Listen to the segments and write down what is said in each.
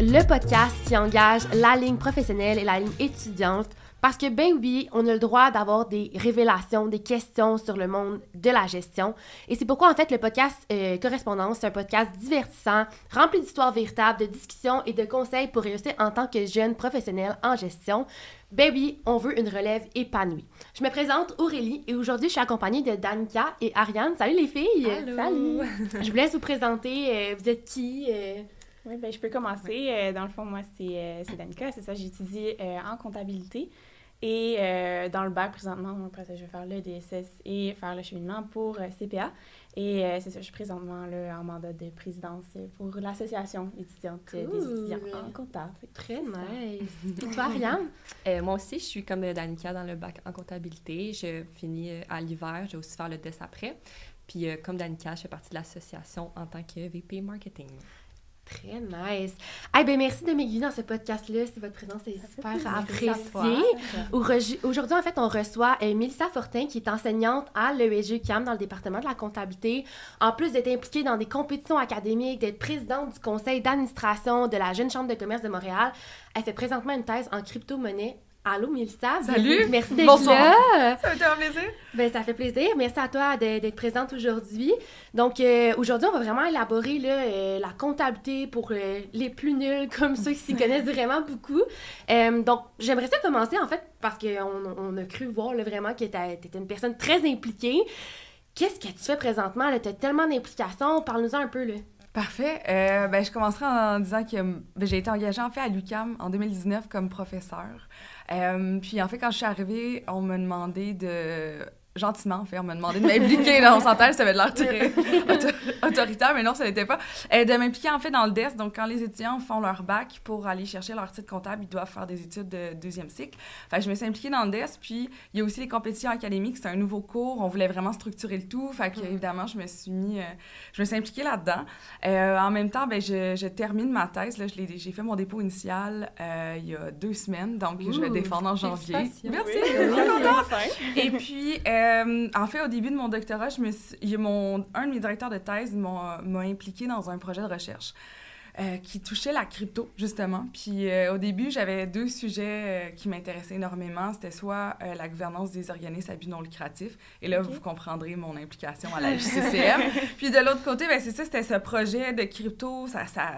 Le podcast qui engage la ligne professionnelle et la ligne étudiante. Parce que, ben oui, on a le droit d'avoir des révélations, des questions sur le monde de la gestion. Et c'est pourquoi, en fait, le podcast euh, Correspondance, c'est un podcast divertissant, rempli d'histoires véritables, de discussions et de conseils pour réussir en tant que jeune professionnel en gestion. Ben oui, on veut une relève épanouie. Je me présente Aurélie et aujourd'hui, je suis accompagnée de Danica et Ariane. Salut les filles! Allô. Salut! je vous laisse vous présenter. euh, vous êtes qui? euh? Oui, ben, je peux commencer. Euh, dans le fond, moi, c'est euh, c'est Danica, c'est ça. J'étudie euh, en comptabilité. Et euh, dans le bac, présentement, moi, après ça, je vais faire le DSS et faire le cheminement pour euh, CPA. Et euh, c'est ça, je suis présentement là, en mandat de présidence pour l'association étudiante Cool. des étudiants en compta. Fait que Très nice. Et toi, Ariane? Euh, moi aussi, je suis comme Danica dans le bac en comptabilité. Je finis à l'hiver. Je vais aussi faire le DES après. Puis, euh, comme Danica, je fais partie de l'association en tant que VP Marketing. Très nice. Eh ben merci de m'aiguiller dans ce podcast-là. Si votre présence est super appréciée. Aujourd'hui, en fait, on reçoit euh, Mélissa Fortin, qui est enseignante à l'ESG CAM dans le département de la comptabilité. En plus d'être impliquée dans des compétitions académiques, d'être présidente du conseil d'administration de la Jeune Chambre de commerce de Montréal, elle fait présentement une thèse en crypto-monnaie. Allô, Mélissa. Salut. Merci d'être Bonsoir. là. Ça a été un plaisir. Ben, ça fait plaisir. Merci à toi d'être présente aujourd'hui. Donc, euh, aujourd'hui, on va vraiment élaborer là, euh, la comptabilité pour euh, les plus nuls, comme ceux qui s'y connaissent vraiment beaucoup. Donc, j'aimerais ça commencer, en fait, parce qu'on on a cru voir là, vraiment que tu étais une personne très impliquée. Qu'est-ce que tu fais présentement? Tu as tellement d'implications. Parle-nous-en un peu. Là. Parfait. Euh, ben, je commencerai en disant que ben, j'ai été engagée en fait à l'UCAM en 2019 comme professeur. Euh, puis en fait, quand je suis arrivée, on m'a demandé de gentiment, en fait, on m'a demandé de m'impliquer dans son thèse, ça avait l'air très auto- autoritaire, mais non, ça l'était pas. Euh, de m'impliquer, en fait, dans le DES. Donc, quand les étudiants font leur bac pour aller chercher leur titre comptable, ils doivent faire des études de deuxième cycle. Fait que je me suis impliquée dans le DES, puis il y a aussi les compétitions académiques, c'est un nouveau cours, on voulait vraiment structurer le tout. Fait que, Mhm. évidemment, je me suis mis, euh, je me suis impliquée là-dedans. Euh, en même temps, ben, je, je termine ma thèse. Là, j'ai fait mon dépôt initial euh, il y a deux semaines, donc je vais défendre en janvier. Merci. Oui. Et puis, euh, en fait, au début de mon doctorat, je me suis- mon, un de mes directeurs de thèse m'a impliqué dans un projet de recherche. euh, qui touchait la crypto, justement. Puis euh, au début, j'avais deux sujets euh, qui m'intéressaient énormément. C'était soit la gouvernance des organismes à but non lucratif, et là, vous comprendrez mon implication à la JCCM. Puis de l'autre côté, ben, c'est ça, c'était ce projet de crypto, ça, ça,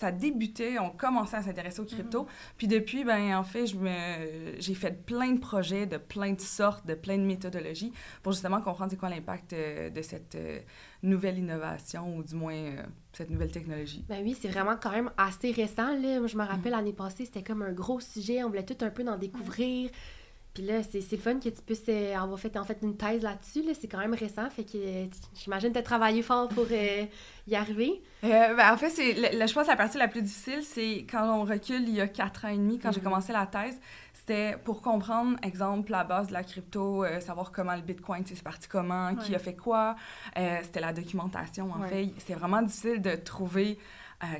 ça débutait, on commençait à s'intéresser aux crypto. Puis depuis, ben en fait, j'ai fait plein de projets de plein de sortes, de plein de méthodologies pour justement comprendre c'est quoi l'impact euh, de cette euh, nouvelle innovation ou du moins euh, cette nouvelle technologie. Ben oui, c'est vraiment quand même assez récent. Là. Moi, je me rappelle, l'année passée, c'était comme un gros sujet. On voulait tout un peu en découvrir. Puis là, c'est le fun que tu puisses euh, avoir fait en fait une thèse là-dessus. Là. C'est quand même récent. Fait que euh, j'imagine que tu as travaillé fort pour euh, y arriver. Euh, ben, en fait, c'est, je pense que la partie la plus difficile, c'est quand on recule il y a quatre ans et demi, quand j'ai Mhm. commencé la thèse, c'était pour comprendre, exemple, la base de la crypto, euh, savoir comment le Bitcoin, c'est parti comment, qui a fait quoi. C'était la documentation, en Ouais. fait. C'est vraiment difficile de trouver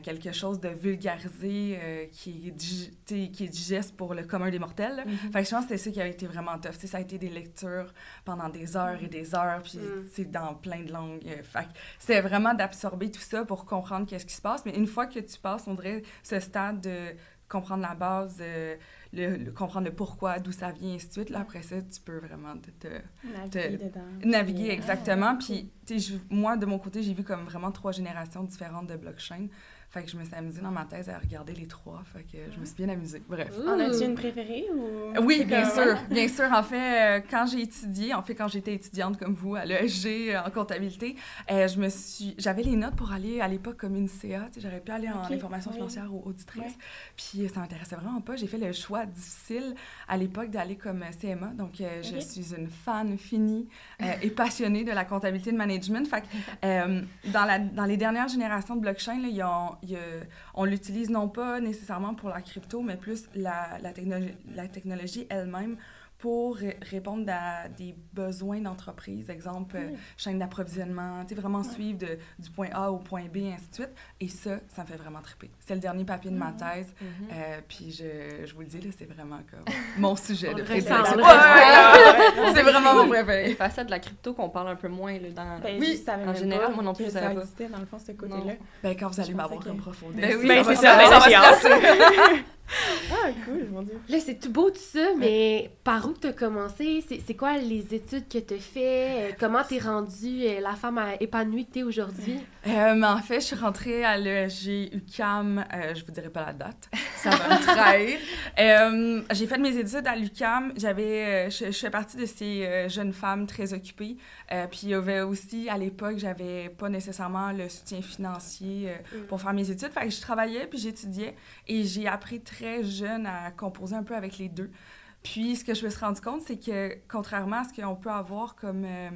quelque chose de vulgarisé euh, qui, est qui digeste pour le commun des mortels. là. Fait que je pense que c'était ça qui a été vraiment tough. Ça a été des lectures pendant des heures et des heures, puis Mm. c'est dans plein de langues. euh, Fait c'était vraiment d'absorber tout ça pour comprendre qu'est-ce qui se passe. Mais une fois que tu passes, on dirait, ce stade de comprendre la base, euh, le, le- comprendre le pourquoi, d'où ça vient, et ainsi de suite, là, après ça, tu peux vraiment te, te- Naviguer dedans. naviguer Puis, exactement. ah, Puis, tu sais, moi, de mon côté, j'ai vu comme vraiment trois générations différentes de blockchain. Fait que je me suis amusée dans ma thèse à regarder les trois. Fait que je me suis bien amusée. Bref. En as-tu une préférée ou... Oui, bien comme- sûr. Bien sûr. En fait, euh, quand j'ai étudié, en fait, quand j'étais étudiante comme vous à l'ESG euh, en comptabilité, euh, je me suis, j'avais les notes pour aller à l'époque comme une CA. J'aurais pu aller en Ok, information oui. financière ou auditrice. Ouais. Puis ça m'intéressait vraiment pas. J'ai fait le choix difficile à l'époque d'aller comme CMA. Donc, euh, je suis une fan finie euh, et passionnée de la comptabilité de management. Fait que, euh, dans, la, dans les dernières générations de blockchain, là, ils ont- on l'utilise non pas nécessairement pour la crypto, mais plus la technologie elle-même pour ré- répondre à des besoins d'entreprise, exemple euh, Oui. chaîne d'approvisionnement, tu sais, vraiment suivre de- du point A au point B, et ainsi de suite. Et ça, ça me fait vraiment triper. C'est le dernier papier de ma thèse, Mhm. euh, puis je, je vous le dis, là, c'est vraiment comme mon sujet de prédilection. on le Ouais, c'est vraiment mon Les préféré. facettes de la crypto qu'on parle un peu moins là, dans... Ben, Oui, savais en général, moi non plus, je savais ça pas. existait, dans le fond, ce côté-là. Ben, quand vous allez m'avoir que- comme profondeur. Ben oui, Ben, ça c'est ça, ça ben, va j'ai se hâte. placer. Ah, cool, mon Dieu. Là, c'est tout beau tout ça, mais par où tu as commencé? C'est c'est quoi les études que tu as fait? Comment t'es rendue euh, la femme épanouie que t'es aujourd'hui? Euh, mais en fait, je suis rentrée à l'ESG UCAM, euh, je vous dirai pas la date, ça va me trahir. Euh, j'ai fait mes études à l'UCAM, j'avais, euh, je, je fais partie de ces jeunes femmes très occupées. Euh, puis il y avait aussi, à l'époque, j'avais pas nécessairement le soutien financier euh, pour faire mes études. Fait que je travaillais puis j'étudiais et j'ai appris très jeune à composer un peu avec les deux. Puis ce que je me suis rendu compte, c'est que contrairement à ce qu'on peut avoir comme, euh,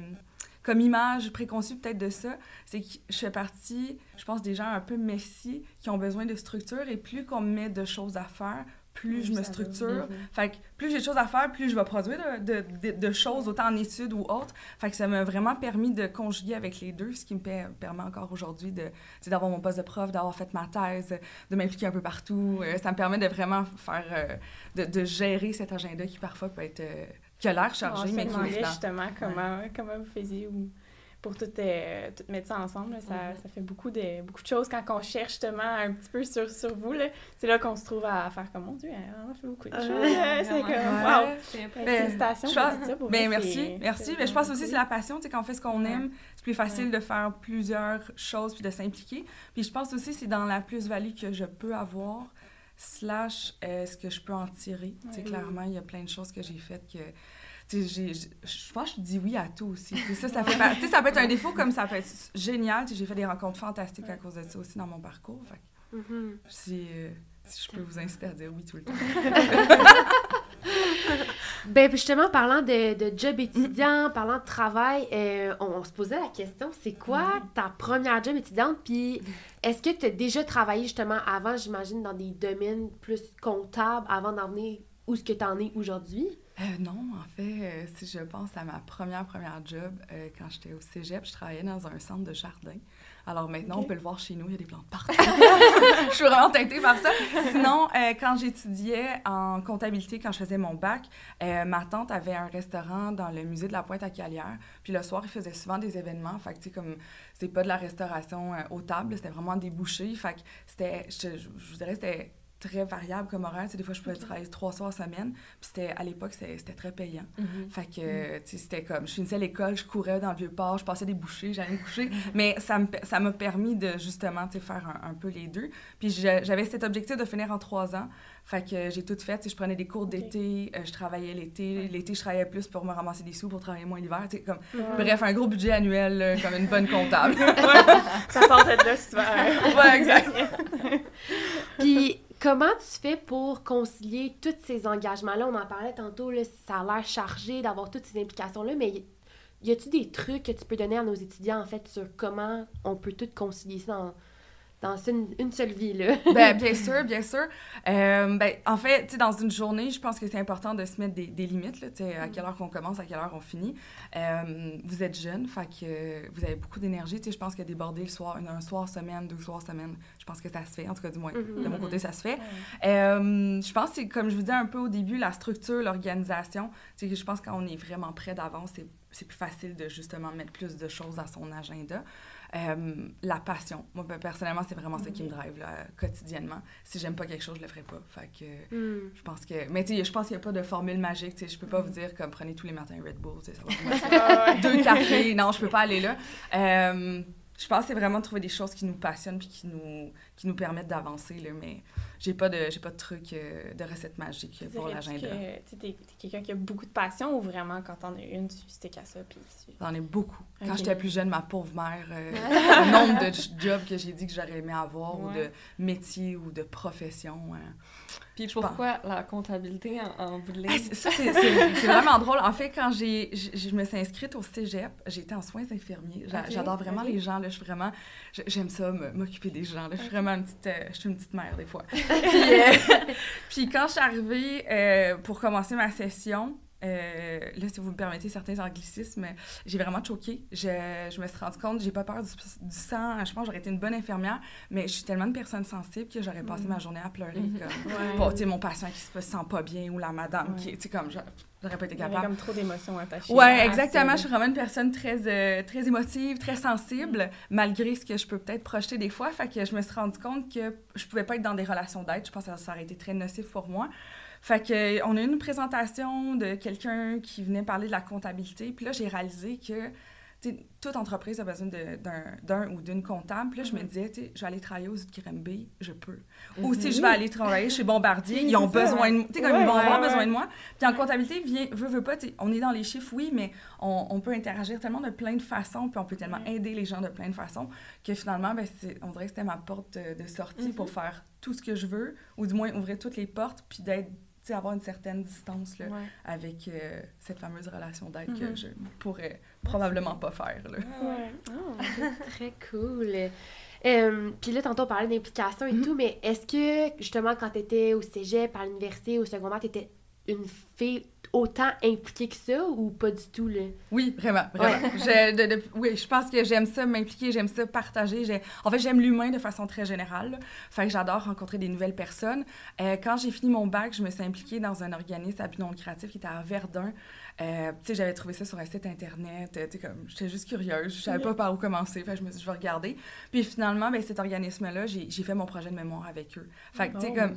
comme image préconçue peut-être de ça, c'est que je fais partie, je pense, des gens un peu messy qui ont besoin de structure et plus qu'on me met de choses à faire, plus je me structure. Fait que plus j'ai de choses à faire, plus je vais produire de, de- de- de choses, autant en études ou autres. Fait que ça m'a vraiment permis de conjuguer avec les deux, ce qui me per- permet encore aujourd'hui d'avoir mon poste de prof, d'avoir fait ma thèse, de m'impliquer un peu partout. Euh, ça me permet de vraiment faire, euh, de, gérer cet agenda qui parfois peut être, euh, qui a l'air chargé, On se mais qui justement comment, comment vous faisiez ou pour tout, euh, tout mettre ça ensemble. là, ça, Mhm. ça fait beaucoup de, beaucoup de choses quand on cherche justement un petit peu sur, sur vous. là. C'est là qu'on se trouve à faire comme, mon Dieu, on a fait beaucoup de Ouais, choses. euh, c'est comme, wow! Ben, Félicitations je pour Ben, merci, merci. Mais je pense aussi que c'est la passion, quand on fait ce qu'on Ouais. aime, c'est plus facile de faire plusieurs choses puis de s'impliquer. Puis je pense aussi que c'est dans la plus-value que je peux avoir, slash euh, ce que je peux en tirer. Ouais. clairement, il y a plein de choses que j'ai faites que... Je pense que je dis oui à tout aussi. Ça, ça, fait par- tu sais, ça peut être un défaut comme ça peut être génial. J'ai fait des rencontres fantastiques à cause de ça aussi dans mon parcours. Fait Mhm. si, euh, si je peux vous inciter à dire oui tout le temps. Ben, puis justement, parlant de, de job étudiant, parlant de travail, euh, on, on se posait la question, c'est quoi ta première job étudiante? Puis est-ce que tu as déjà travaillé justement avant, j'imagine, dans des domaines plus comptables avant d'en venir où ce que tu en es aujourd'hui? Euh, non, en fait, euh, si je pense à ma première, première job, euh, quand j'étais au cégep, je travaillais dans un centre de jardin. Alors maintenant, on peut le voir chez nous, il y a des plantes partout. je suis vraiment teintée par ça. Sinon, quand j'étudiais en comptabilité, quand je faisais mon bac, ma tante avait un restaurant dans le musée de la Pointe à Calière. Puis le soir, il faisait souvent des événements. Fait que, tu sais, comme, c'est pas de la restauration aux tables, c'était vraiment des bouchées. Fait que c'était, je, je- je vous dirais, c'était très variable comme horaire. Tu sais, des fois, je pouvais travailler trois soirs semaine. Puis c'était, à l'époque, c'était très payant. Mhm. Fait que, euh, tu sais, c'était comme, je finissais l'école, je courais dans le Vieux-Port, je passais des bouchées, j'allais me coucher. Mais ça me- ça m'a permis de, justement, tu sais, faire un, un peu les deux. Puis j'avais cet objectif de finir en trois ans. Fait que j'ai tout fait. Tu je prenais des cours d'été, euh, je travaillais l'été. L'été, je travaillais plus pour me ramasser des sous pour travailler moins l'hiver. Tu comme, bref, un gros budget annuel, comme une bonne comptable. Ça partait de là souvent. ouais, exact. Comment tu fais pour concilier tous ces engagements-là? On en parlait tantôt, là, ça a l'air chargé d'avoir toutes ces implications-là, mais y- y a-tu des trucs que tu peux donner à nos étudiants, en fait, sur comment on peut tout concilier ça dans, une, une seule vie, là? ben, bien sûr, bien sûr. Euh, ben, en fait, tu sais, dans une journée, je pense que c'est important de se mettre des, des limites, là, tu sais, à quelle heure qu'on commence, à quelle heure on finit. Euh, vous êtes jeune, fait que vous avez beaucoup d'énergie. Tu sais, je pense que déborder le soir, un, un soir semaine, deux soirs semaine, je pense que ça se fait. En tout cas, du moins, Mhm. de mon côté, ça se fait. Euh, je pense que comme je vous disais un peu au début, la structure, l'organisation. Tu sais, je pense que quand on est vraiment près d'avance, c'est, plus facile de justement mettre plus de choses dans son agenda. Euh, la passion. Moi, personnellement, c'est vraiment ça qui me drive là, quotidiennement. Si j'aime pas quelque chose, je le ferai pas. Fait que Hmm. je pense que. Mais tu sais, je pense qu'il n'y a pas de formule magique. Tu sais, je peux pas vous dire comme prenez tous les matins Red Bull. tu sais, Ça va vous motiver. Deux cafés. Non, je peux pas aller là. Euh, je pense que c'est vraiment de trouver des choses qui nous passionnent puis qui nous, qui nous permettent d'avancer. Là, mais j'ai pas de j'ai pas de truc euh, de recette magique pour Dirais-tu l'agenda. que tu es, quelqu'un qui a beaucoup de passion ou vraiment quand t'en as une, tu stick à ça puis tu... J'en ai beaucoup. Quand j'étais plus jeune, ma pauvre mère, euh, le nombre de jobs que j'ai dit que j'aurais aimé avoir ou de métier ou de profession. euh. Puis Je pourquoi la comptabilité en, en bout de ligne? Ah, c'est- ça, c'est c'est- c'est vraiment drôle. En fait, quand j'ai, je me suis inscrite au cégep, j'étais en soins infirmiers. J'adore vraiment les gens. Là, je suis vraiment, j'aime ça, m'occuper des gens. Là. Je suis vraiment une petite, euh, je suis une petite mère des fois. puis, euh, puis quand je suis arrivée euh, pour commencer ma session, euh, là, si vous me permettez certains anglicismes, j'ai vraiment choqué. Je, je, me suis rendu compte, j'ai pas peur du, du, sang. Je pense que j'aurais été une bonne infirmière, mais je suis tellement une personne sensible que j'aurais passé ma journée à pleurer. Mm -hmm. Comme, ouais. mon patient qui se sent pas bien ou la madame ouais. qui, tu sais, comme, j'aurais pas été capable. Il y comme trop d'émotions attachées. Ouais, exactement. Je suis vraiment une personne très, euh, très émotive, très sensible, mm malgré ce que je peux peut-être projeter des fois. Fait que je me suis rendu compte que je pouvais pas être dans des relations d'aide. Je pense que ça aurait été très nocif pour moi. Fait que, on a eu une présentation de quelqu'un qui venait parler de la comptabilité. Puis là, j'ai réalisé que toute entreprise a besoin d'un ou d'une comptable. Puis là, je me disais, je vais aller travailler aux B, je peux. Ou si je vais aller travailler chez Bombardier, ils ont besoin de moi. Tu sais, comme ils vont avoir besoin de moi. Puis en comptabilité, vient, veut, veut pas, on est dans les chiffres, oui, mais on, on, peut interagir tellement de plein de façons, puis on peut tellement aider les gens de plein de façons, que finalement, ben, on dirait que c'était ma porte de, de sortie pour faire tout ce que je veux, ou du moins ouvrir toutes les portes, puis d'être avoir une certaine distance là, ouais. avec euh, cette fameuse relation d'aide mm -hmm. que je pourrais probablement pas faire. Là. Ouais. Oh, très cool. Euh, Puis là, tantôt, on parlait d'implication et mm -hmm. tout, mais est-ce que, justement, quand tu étais au cégep, à l'université, au secondaire, tu étais une fille autant impliquée que ça ou pas du tout, là? Oui, vraiment, vraiment. Ouais. de, de, oui, je pense que j'aime ça m'impliquer, j'aime ça partager. En fait, j'aime l'humain de façon très générale. Là. Fait que j'adore rencontrer des nouvelles personnes. Euh, quand j'ai fini mon bac, je me suis impliquée dans un organisme à but non lucratif qui était à Verdun. Euh, tu sais, j'avais trouvé ça sur un site internet. Tu sais, comme, j'étais juste curieuse. Je savais pas par où commencer. Fait que je me suis dit, je vais regarder. Puis finalement, ben, cet organisme-là, j'ai fait mon projet de mémoire avec eux. Fait que, tu sais, Oh, comme,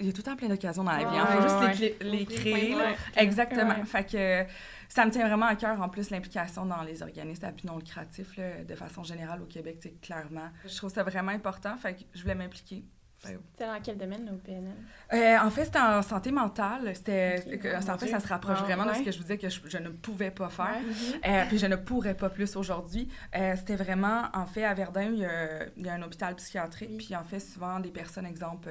il y a tout le temps plein d'occasions dans la vie. Il Ouais, faut juste ouais, les, clé- les créer. là. Exactement. Fait que ça me tient vraiment à cœur, en plus, l'implication dans les organismes à but non lucratif, là, de façon générale au Québec, clairement. Je trouve ça vraiment important. Fait que je voulais m'impliquer. C'était dans quel domaine, au PNL? euh, en fait, c'était en santé mentale. C'était, Oh, en fait, ça se rapproche Ah, vraiment de ce que je vous disais que je, je ne pouvais pas faire. Ouais. Euh, puis je ne pourrais pas plus aujourd'hui. Euh, c'était vraiment, en fait, à Verdun, il y a, il y a un hôpital psychiatrique. Oui. Puis en fait, souvent, des personnes, exemple,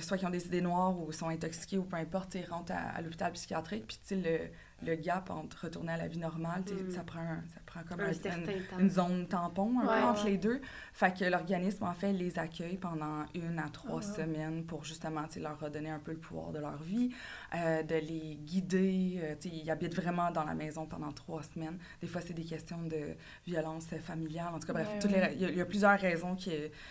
soit qui ont des idées noires ou sont intoxiquées ou peu importe, ils rentrent à, à l'hôpital psychiatrique. Puis tu sais, le, gap entre retourner à la vie normale, Mm. ça, prend, ça prend comme Un une, zone tampon un Ouais, peu entre les deux. Fait que l'organisme, en fait, les accueille pendant une à trois Oh, wow. semaines pour justement leur redonner un peu le pouvoir de leur vie, euh, de les guider. euh, ils habitent vraiment dans la maison pendant trois semaines. Des fois, c'est des questions de violence familiale. En tout cas, bref, Ouais, ouais. il y, a- il y a plusieurs raisons qui.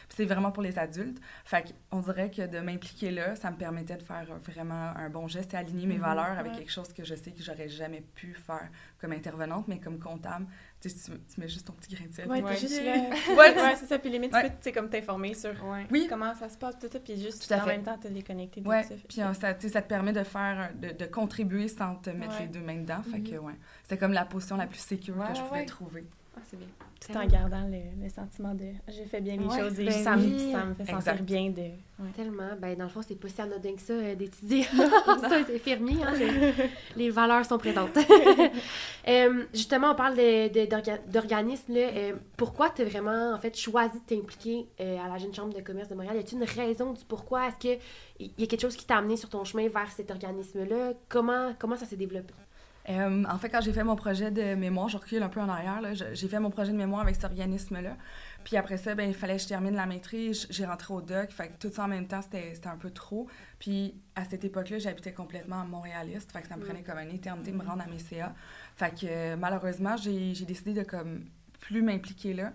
c'est vraiment pour les adultes. Fait qu'on dirait que de m'impliquer là, ça me permettait de faire vraiment un bon geste et aligner mes Mhm, valeurs avec ouais. quelque chose que je sais que j'aurais jamais pu faire comme intervenante, mais comme comptable. Tu mets juste ton petit grain de sel. Ouais, puis t'es tu- juste là. Ouais, ouais, c'est ça. Puis limite, Ouais. tu peux, comme t'informer sur Oui. comment ça se passe, tout ça, puis juste Tout à en fait. même temps te déconnecter de Ouais, tout ça. puis euh, ça, te permet de faire, de, de contribuer sans te mettre Ouais. les deux mains dedans. Fait Mhm. que, ouais, c'était comme la position la plus sécure Ouais, que je ouais, pouvais ouais. trouver. Ah, c'est bien. Tout en gardant le, le sentiment de j'ai fait bien les Ouais, choses et ben ça, me- ça me fait sentir bien de. Ouais. Tellement. Ben, dans le fond, c'est pas si anodin que ça euh, d'étudier ça, c'est infirmier. Hein, les, les valeurs sont présentes. Euh, justement, on parle de- de- là. Euh, pourquoi tu as vraiment en fait, choisi de t'impliquer euh, à la Jeune Chambre de commerce de Montréal? Y a-t-il une raison du pourquoi? Est-ce qu'il y a quelque chose qui t'a amené sur ton chemin vers cet organisme-là? Comment, comment ça s'est développé? Euh, en fait, quand j'ai fait mon projet de mémoire, je recule un peu en arrière, j'ai fait mon projet de mémoire avec cet organisme-là. Puis après ça, ben, il fallait que je termine la maîtrise. J'ai rentré au doc. Fait que tout ça en même temps, c'était un peu trop. Puis à cette époque-là, j'habitais complètement montréaliste. Fait que ça me Mm. prenait comme une éternité de me rendre à mes CA. Fait que euh, malheureusement, j'ai décidé de comme plus m'impliquer là.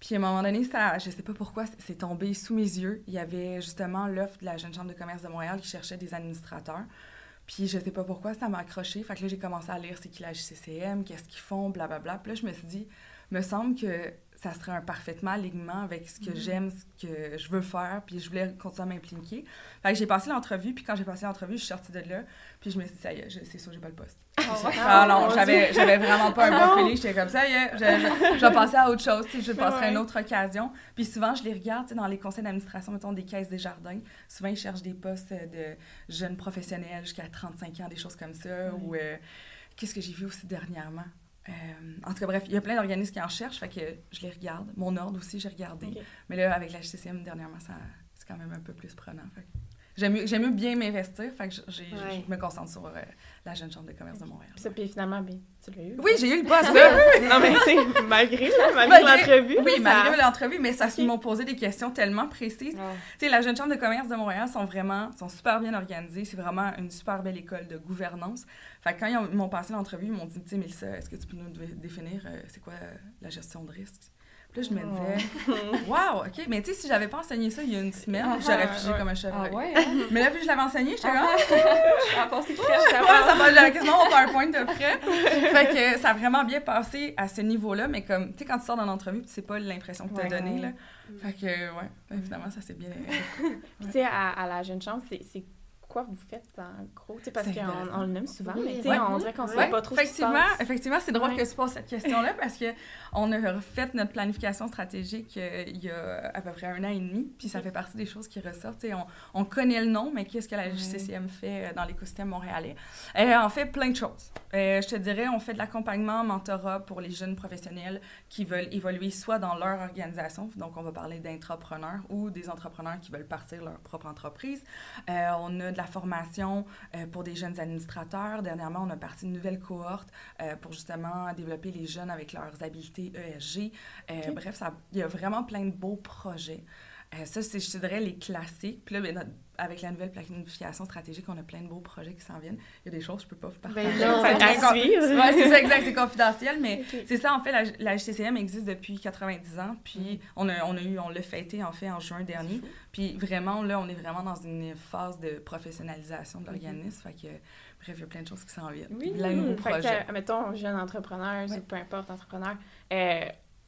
Puis à un moment donné, ça, je sais pas pourquoi, c'est tombé sous mes yeux. Il y avait justement l'offre de la Jeune Chambre de commerce de Montréal qui cherchait des administrateurs. Puis je sais pas pourquoi, ça m'a accroché. Fait que là, j'ai commencé à lire c'est qui la JCCM, qu'est-ce qu'ils font, blablabla. Puis là, je me suis dit, me semble que ça serait un parfaitement alignement avec ce que Mhm. j'aime, ce que je veux faire, puis je voulais continuer à m'impliquer. Fait que j'ai passé l'entrevue, puis quand j'ai passé l'entrevue, je suis sortie de là, puis je me suis dit, ça y est, c'est sûr, j'ai pas le poste. Ah non, mon j'avais, j'avais vraiment pas un Ah bon feeling. J'étais comme ça, yeah, je, je, je vais passer à autre chose, je passerai à une autre occasion. Puis souvent, je les regarde dans les conseils d'administration, mettons des caisses des jardins. Souvent, ils cherchent des postes de jeunes professionnels jusqu'à 35 ans, des choses comme ça. Ou euh, qu'est-ce que j'ai vu aussi dernièrement? Euh, en tout cas, bref, il y a plein d'organismes qui en cherchent, fait que je les regarde. Mon ordre aussi, j'ai regardé. Mais là, avec la HCCM, dernièrement, ça, c'est quand même un peu plus prenant. fait j'aime mieux, j'aime mieux bien m'investir. Fait que je- j'ai- Ouais. je me concentre sur euh, la Jeune Chambre de commerce de Montréal. Puis ça, puis finalement, ben, tu l'as eu. Oui, j'ai eu le poste. non, mais tu sais, malgré, l'entrevue. Oui, ça- malgré l'entrevue, mais ça, ils m'ont posé des questions tellement précises. Tu sais, la Jeune Chambre de commerce de Montréal sont vraiment, sont super bien organisées. C'est vraiment une super belle école de gouvernance. Fait que quand ils ont- ils m'ont passé l'entrevue, ils m'ont dit, tu sais, Mélissa, est-ce que tu peux nous dé- définir euh, c'est quoi euh, la gestion de risque? Puis là, je me disais, wow, OK, mais tu sais, si j'avais pas enseigné ça il y a une semaine, Ah, j'aurais figé ouais. comme un Ah chevreuil. ouais? hein? Mais là, puis je l'avais enseigné, j'étais comme, Ouais, ça va, j'avais quasiment mon PowerPoint de près. fait que ça a vraiment bien passé à ce niveau-là, mais comme, tu sais, quand tu sors dans l'entrevue, tu sais pas l'impression que tu as Ouais. donnée, là. Fait que, ouais, évidemment, ça s'est bien... Puis, tu sais, à, à la jeune chambre, c'est quoi vous faites en gros? Parce qu'on on le nomme souvent, Oui, mais ouais. on dirait qu'on sait Ouais, pas trop ce qui se effectivement, passe. effectivement, c'est drôle Ouais. que tu poses cette question-là parce que on a refait notre planification stratégique euh, il y a à peu près un an et demi, puis ça fait partie des choses qui ressortent. On, on connaît le nom, mais qu'est-ce que la JCCM fait euh, dans l'écosystème montréalais? Euh, on fait plein de choses. Euh, je te dirais, on fait de l'accompagnement, mentorat pour les jeunes professionnels qui veulent évoluer soit dans leur organisation, donc on va parler d'entrepreneurs ou des entrepreneurs qui veulent partir leur propre entreprise. On a de la formation euh, pour des jeunes administrateurs. Dernièrement, on a parti une nouvelle cohorte euh, pour justement développer les jeunes avec leurs habiletés ESG. Euh, Ok. Bref, il y a vraiment plein de beaux projets. Ça, c'est, je dirais, les classiques. Puis là, ben, notre- avec la nouvelle planification stratégique, on a plein de beaux projets qui s'en viennent. Il y a des choses que je peux pas vous partager. Ben non, C'est ben, suivre. Ouais, c'est ça, exact. C'est confidentiel, mais c'est ça, en fait, la, la existe depuis 90 ans, puis on, a, on a eu, on l'a fêté, en fait, en juin dernier. Puis vraiment, là, on est vraiment dans une phase de professionnalisation de l'organisme, fait que, bref, il y a plein de choses qui s'en viennent. Oui. De nouveaux Fait que, mettons, jeune entrepreneur, Ouais. ou peu importe, entrepreneur, euh,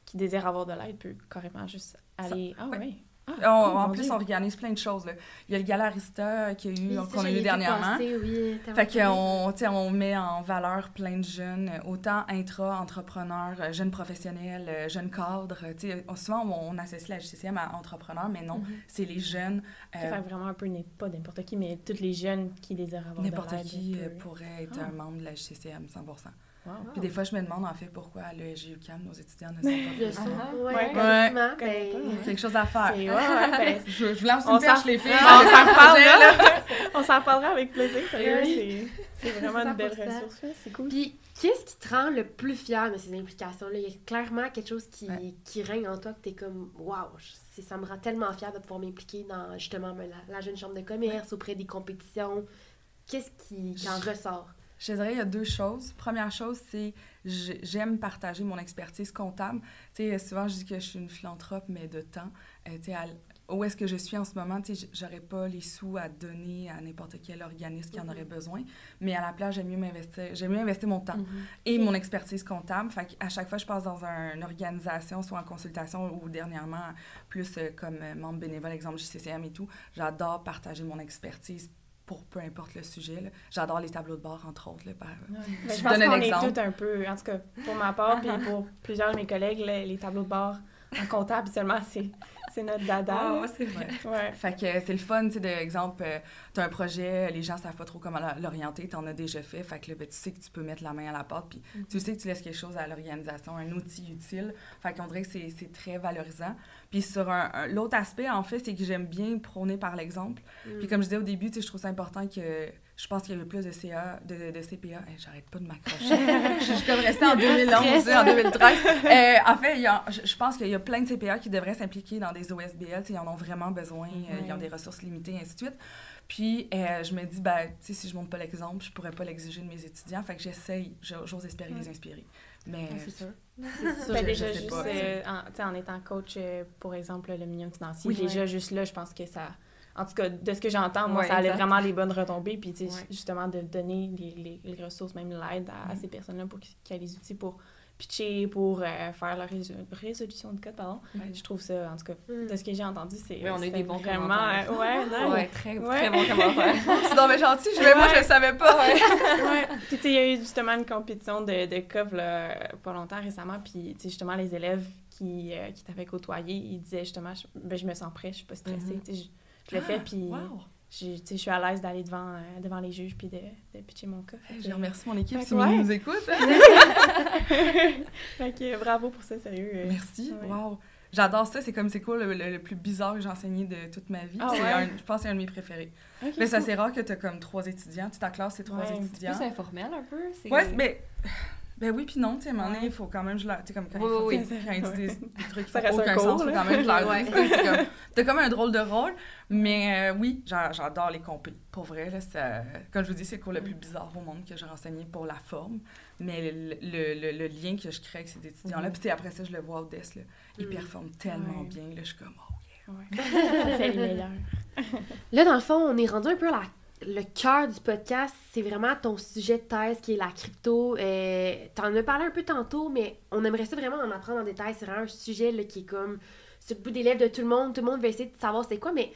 qui désire avoir de l'aide peut carrément juste aller. ah, ouais. Ah, On- cool, en plus, Dieu. on organise plein de choses. là. Il y a le Gala Arista qu'il y a eu, Oui, ça, qu'on a eu dernièrement. passer, oui, Fait qu'on on met en valeur plein de jeunes, autant intra-entrepreneurs, euh, jeunes professionnels, euh, jeunes cadres. Tu sais, on- souvent, on, on associe la JCCM à entrepreneurs, mais non, Mhm. c'est les jeunes. euh, Fait que vraiment un peu, pas n'importe qui, mais tous les jeunes qui désirent avoir. N'importe qui euh, pourrait être Ah. un membre de la JCCM, 100 Wow. Puis des fois, je me demande en fait pourquoi à l'ESG UQAM, nos étudiants ne sont pas Ah, ouais, ouais. ben. Il y a quelque chose à faire. C'est- ouais, ouais, ben, Je, je vous lance On une perche, s'en- les filles. on s'en reparle, Projet, là. On s'en parlera avec plaisir, sérieux. Oui. C'est vraiment une belle 100%. ressource. C'est cool. Puis, qu'est-ce qui te rend le plus fier de ces implications-là? Il y a clairement quelque chose qui, Ouais. qui règne en toi que t'es comme, waouh, je- ça me rend tellement fière de pouvoir m'impliquer dans justement ben, la, la jeune chambre de commerce, auprès des compétitions. Qu'est-ce qui, qui en ressort? Je dirais, il y a deux choses. Première chose, c'est j'ai- j'aime partager mon expertise comptable. Tu sais, souvent, je dis que je suis une philanthrope, mais de temps. Euh, tu sais, à où est-ce que je suis en ce moment, tu sais, j'aurais pas les sous à donner à n'importe quel organisme qui en aurait besoin. Mais à la place, j'aime mieux m'investir. J'aime mieux investir mon temps et mon expertise comptable. Fait à chaque fois que je passe dans un- une organisation, soit en consultation ou dernièrement, plus euh, comme euh, membre bénévole, exemple JCCM et tout, j'adore partager mon expertise pour peu importe le sujet. là. J'adore les tableaux de bord, entre autres. Là, par- Ben, Je je pense donne un qu'on est tous un peu, en tout cas pour ma part, puis pour plusieurs de mes collègues, les, les tableaux de bord en comptable, seulement c'est c'est notre dada. Ah, c'est vrai. Ouais. Fait que c'est le fun, tu sais, d'exemple, tu as un projet, les gens savent pas trop comment l'orienter, tu en as déjà fait, fait que là, ben, tu sais que tu peux mettre la main à la pâte, puis tu sais que tu laisses quelque chose à l'organisation, un outil utile. Fait qu'on dirait que c'est c'est très valorisant. Puis sur un, un- l'autre aspect, en fait, c'est que j'aime bien prôner par l'exemple. Puis comme je disais au début, tu sais, je trouve ça important que je pense qu'il y a eu plus de CA, de, de CPA. Hey, J'arrête pas de m'accrocher. je, suis comme restée en 2011, en 2013. Euh, en fait, il y a- je, je pense qu'il y a plein de CPA qui devraient s'impliquer dans des OSBL. Ils en ont vraiment besoin. euh, Ils ont des ressources limitées, ainsi de suite. Puis euh, je me dis, ben, tu sais, si je montre pas l'exemple, je pourrais pas l'exiger de mes étudiants. Fait que j'essaye, j'o- j'ose espérer les inspirer. Mais Ouais, c'est sûr. Ben, je- déjà, je sais juste pas, euh, en, étant coach, euh, pour exemple, le minimum financier, Oui. déjà, juste là, je pense que ça. En tout cas, de ce que j'entends, moi, Ouais, ça allait exact. vraiment les bonnes retombées. Puis, tu sais, Ouais. justement, de donner les, les, les ressources, même l'aide à, à ces personnes-là pour qu'ils aient les outils pour pitcher, pour euh, faire leur réso- résolution de code, pardon. Ouais. Je trouve ça, en tout cas, Mm. de ce que j'ai entendu, c'est. Oui, on a eu des bons vraiment, commentaires. euh, ouais, non, Ouais, très, Ouais. très bon commentaire. c'est bien gentil. Je, mais moi, je le savais pas. ouais. Puis, tu sais, il y a eu justement une compétition de, de COV, là, pas longtemps récemment. Puis, tu sais, justement, les élèves qui, euh, qui t'avaient côtoyé, ils disaient justement, je, ben, je me sens prêt, je suis pas stressée. Tu sais, je, je le fais, puis Wow. sais, je suis à l'aise d'aller devant, euh, devant les juges, puis de, de pitcher mon cas. Fait Je remercie mon équipe Fait si ouais. nous écoutent. fait que bravo pour ça, sérieux. euh. Merci. Ouais. Wow. J'adore ça. C'est comme, c'est quoi le, le- le plus bizarre que j'ai enseigné de toute ma vie? Ah C'est ouais? un- je pense que c'est un de mes préférés. Mais ça, cool. c'est rare que tu as comme trois étudiants. Tu ta classe, c'est trois Ouais, petit C'est étudiants. plus informel un peu. Ouais, mais. Ben oui, puis non, tu sais, à un moment donné, Ouais. il faut quand même, je leur, tu sais, comme quand Oui, ils font- oui, quand ils disent des, des trucs qui font aucun cours, sens, faut là. quand même je leur sais, c'est comme, t'as comme un drôle de rôle, mais euh, oui, j'a- j'adore les compés. Pour vrai, là, ça, comme je vous dis, c'est le cours le plus bizarre au monde que j'ai renseigné pour la forme, mais le, le, le, le lien que je crée avec ces étudiants-là, Mhm. puis après ça, je le vois au desk, là, ils Mhm. performent tellement bien, là, je suis comme, oh, Ouais. ça fait les meilleurs. Là, dans le fond, on est rendu un peu à la- le cœur du podcast. C'est vraiment ton sujet de thèse qui est la crypto. Euh, T'en as parlé un peu tantôt, mais on aimerait ça vraiment en apprendre en détail. C'est vraiment un sujet là, qui est comme sur le bout des lèvres de tout le monde. Tout le monde va essayer de savoir c'est quoi, mais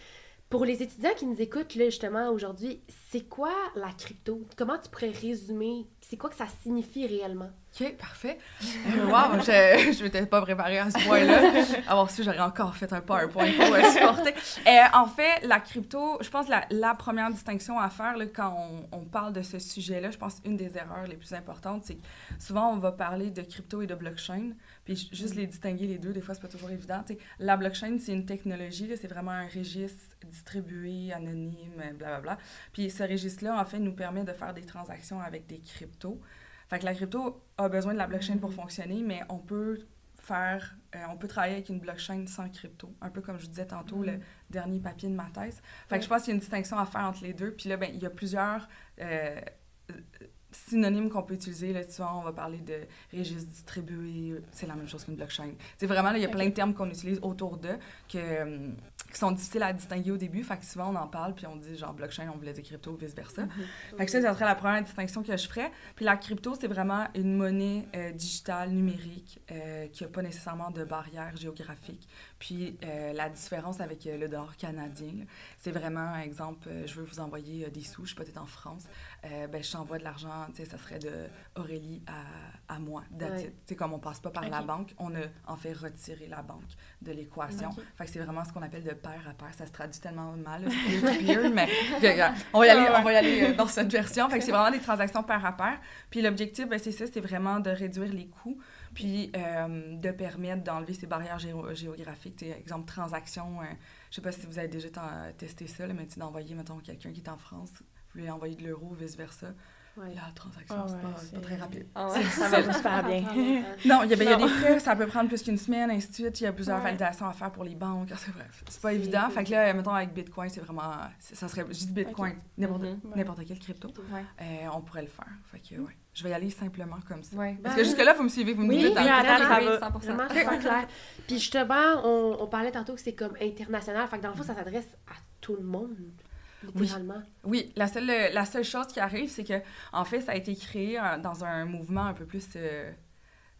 pour les étudiants qui nous écoutent là, justement aujourd'hui, c'est quoi la crypto? Comment tu pourrais résumer? C'est quoi que ça signifie réellement? OK, parfait. Euh, wow, je je m'étais pas préparée à ce point-là. Avoir su, j'aurais encore fait un PowerPoint pour euh, supporter. Euh, en fait, la crypto, je pense la, la première distinction à faire là, quand on, on parle de ce sujet-là, je pense une des erreurs les plus importantes, c'est que souvent on va parler de crypto et de blockchain, puis ju- juste les distinguer les deux, des fois c'est pas toujours évident. Tu sais, la blockchain, c'est une technologie, c'est vraiment un registre distribué, anonyme, blablabla. Puis ce registre-là, en fait, nous permet de faire des transactions avec des cryptos. Fait que la crypto a besoin de la blockchain pour fonctionner, mais on peut faire, euh, on peut travailler avec une blockchain sans crypto. Un peu comme je vous disais tantôt, le dernier papier de ma thèse. Fait que je pense qu'il y a une distinction à faire entre les deux. Puis là, ben, il y a plusieurs euh, synonymes qu'on peut utiliser. Là, souvent, on va parler de registre distribué. C'est la même chose qu'une blockchain. C'est vraiment, il y a plein de termes qu'on utilise autour d'eux que, euh, qui sont difficiles à distinguer au début. Fait que souvent, on en parle, puis on dit genre blockchain, on voulait dire crypto, vice-versa. Fait que ça, ça serait la première distinction que je ferais. Puis la crypto, c'est vraiment une monnaie euh, digitale, numérique, euh, qui n'a pas nécessairement de barrière géographique. Puis euh, la différence avec le dollar canadien, c'est vraiment, exemple, je veux vous envoyer des sous, je suis peut-être en France, euh, ben, je t'envoie de l'argent, tu sais, ça serait de Aurélie à, à moi. Ouais. Tu sais, comme on passe pas par la banque, on a en fait retiré la banque de l'équation. Ok. Fait que c'est vraiment ce qu'on appelle de pair à pair. Ça se traduit tellement mal, peer-to-peer, mais on va y aller, on va y aller euh, dans cette version. Fait que c'est vraiment des transactions pair à pair. Puis l'objectif, ben, c'est ça, c'est vraiment de réduire les coûts, puis euh, de permettre d'enlever ces barrières géo- géographiques. Tu sais, exemple, transaction, euh, je sais pas si vous avez déjà testé ça, là, mais d'envoyer, mettons, quelqu'un qui est en France, lui envoyer de l'euro, vice-versa. Ouais. La transaction, Ah c'est ouais, pas, très rapide. C'est ouais. Ça va super bien. Non, il y, a, ben, y a des frais, ça peut prendre plus qu'une semaine, ainsi de suite. Il y a plusieurs Ouais. validations à faire pour les banques. C'est bref, c'est pas évident. Fait que là, mettons, avec Bitcoin, c'est vraiment. Ça serait. Je dis Bitcoin, n'importe Mhm. Ouais. n'importe quel crypto. Ouais. euh, on pourrait le faire. Fait que, ouais. Je vais y aller simplement comme ça. Ouais. Parce que jusque-là, vous me suivez, vous me Oui, dites. oui, dans- oui, attends, ça Oui, va. 100%. Vraiment super clair. Puis justement, on, on parlait tantôt que c'est comme international. Fait que dans le fond, ça s'adresse à tout le monde, littéralement. Oui, la seule, la seule chose qui arrive, c'est que, en fait, ça a été créé euh, dans un mouvement un peu plus euh,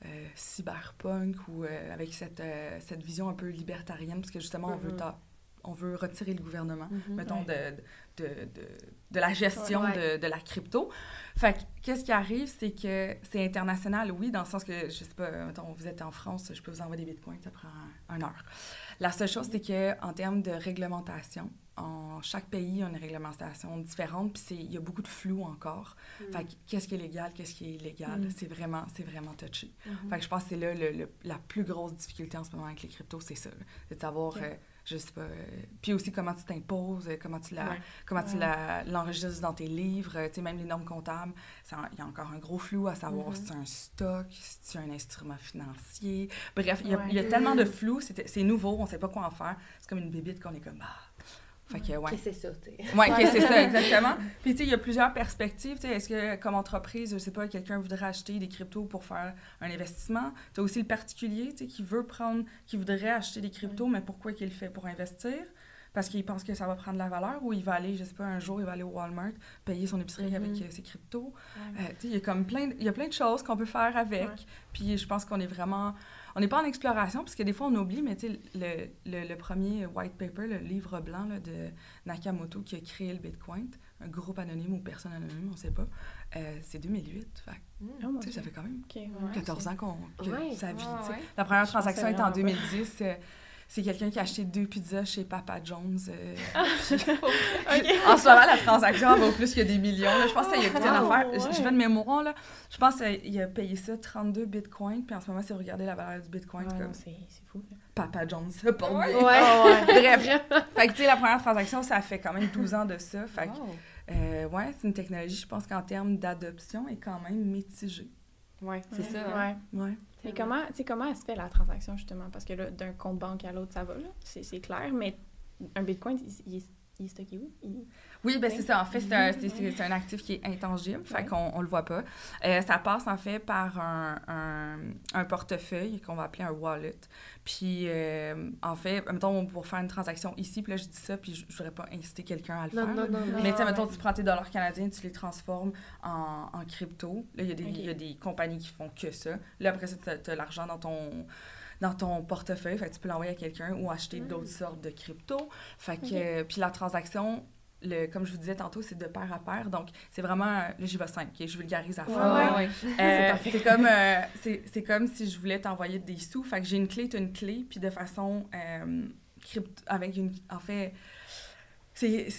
euh, cyberpunk ou euh, avec cette, cette vision un peu libertarienne, parce que justement, on, veut Mhm. ta- on veut retirer le gouvernement, Mhm. mettons, Ouais. de, de, de, de la gestion Ouais. de, de la crypto. Fait que, qu'est-ce qui arrive, c'est que c'est international, oui, dans le sens que, je sais pas, mettons, vous êtes en France, je peux vous envoyer des bitcoins, ça prend un, un heure. La seule chose, c'est que en termes de réglementation, en chaque pays a une réglementation différente, puis il y a beaucoup de flou encore. Mm. Fait que qu'est-ce qui est légal, qu'est-ce qui est illégal, Mm. c'est vraiment, c'est vraiment touché. Mhm. Fait que je pense que c'est là le- le- la plus grosse difficulté en ce moment avec les cryptos, c'est ça. C'est de savoir, euh, je sais pas, euh, puis aussi comment tu t'imposes, euh, comment tu la, Ouais. comment tu Ouais. l'enregistres dans tes livres, euh, tu sais, même les normes comptables, il y a encore un gros flou à savoir Mhm. si c'est un stock, si c'est un instrument financier. Bref, il y a, Ouais. il y a tellement de flou, c'est nouveau, on sait pas quoi en faire. C'est comme une bébite qu'on est comme, ah. Fait que, ouais. C'est ça, tu sais? Oui, c'est ça, exactement. Puis, tu sais, il y a plusieurs perspectives. Tu sais, Est-ce que, comme entreprise, je sais pas, quelqu'un voudrait acheter des cryptos pour faire un investissement? Tu as aussi le particulier, tu sais, qui veut prendre, qui voudrait acheter des cryptos, mais pourquoi qu'il le fait? Pour investir? Parce qu'il pense que ça va prendre de la valeur ou il va aller, je sais pas, un jour, il va aller au Walmart, payer son épicerie avec euh, ses cryptos? Ouais. Euh, tu sais, il y a comme plein il y a plein de choses qu'on peut faire avec. Ouais. Puis je pense qu'on est vraiment... On n'est pas en exploration, parce que des fois, on oublie, mais tu sais, le, le, le premier white paper, le livre blanc là, de Nakamoto qui a créé le Bitcoin, un groupe anonyme ou personne anonyme, on ne sait pas, euh, c'est 2008. Fait, que, Oh ça fait quand même Ok, ouais. 14 ans qu'on, que Ouais. ça vit. Ouais. La première transaction était en vraiment pas. 2010. C'est quelqu'un qui a acheté deux pizzas chez Papa John's. euh, puis- en ce moment, la transaction vaut plus que des millions. là. Je pense qu'il y a toute une Oh, affaire. ouais. Je- vais de mémoire, là. Je pense qu'il a payé ça 32 bitcoins. Puis en ce moment, si vous regardez la valeur du bitcoin, c'est Ouais, comme c'est fou. là. Papa John's. Ça porte Ouais. bien. Ouais. Bref. Fait que, tu sais, la première transaction, ça fait quand même 12 ans de ça. Fait que, Wow. euh, ouais, c'est une technologie, je pense qu'en termes d'adoption, est quand même mitigée. Ouais, c'est Ouais. ça. hein? Ouais. Ouais. Mais comment, tu sais, comment elle se fait la transaction, justement? Parce que là, d'un compte banque à l'autre, ça va, là. C'est c'est clair, mais un bitcoin, il, il est, il est stocké où? Il- Oui, ben Ouais. c'est ça. En fait, c'est un, c'est- un actif qui est intangible, fait Ouais. qu'on on le voit pas. Euh, ça passe en fait par un, un, un portefeuille qu'on va appeler un wallet. Puis, euh, en fait, mettons, pour faire une transaction ici, puis là, je dis ça, puis je ne voudrais pas inciter quelqu'un à le Non, faire. non, non, non. Mais tu sais, Ah, mettons, tu prends tes dollars canadiens, tu les transformes en, en crypto. Là, il y, a des- Ok. il y a des compagnies qui font que ça. Là, après ça, tu as, l'argent dans ton dans ton portefeuille, fait que tu peux l'envoyer à quelqu'un ou acheter Mm. d'autres sortes de crypto. Fait que, euh, puis la transaction, le, comme je vous disais tantôt, c'est de pair à pair. Donc, c'est vraiment, là, j'y vais simple, je vulgarise à fond. Ouais. Euh, c'est comme, euh, c'est comme si je voulais t'envoyer des sous. Fait que j'ai une clé, tu une clé, puis de façon crypto, avec une, en fait,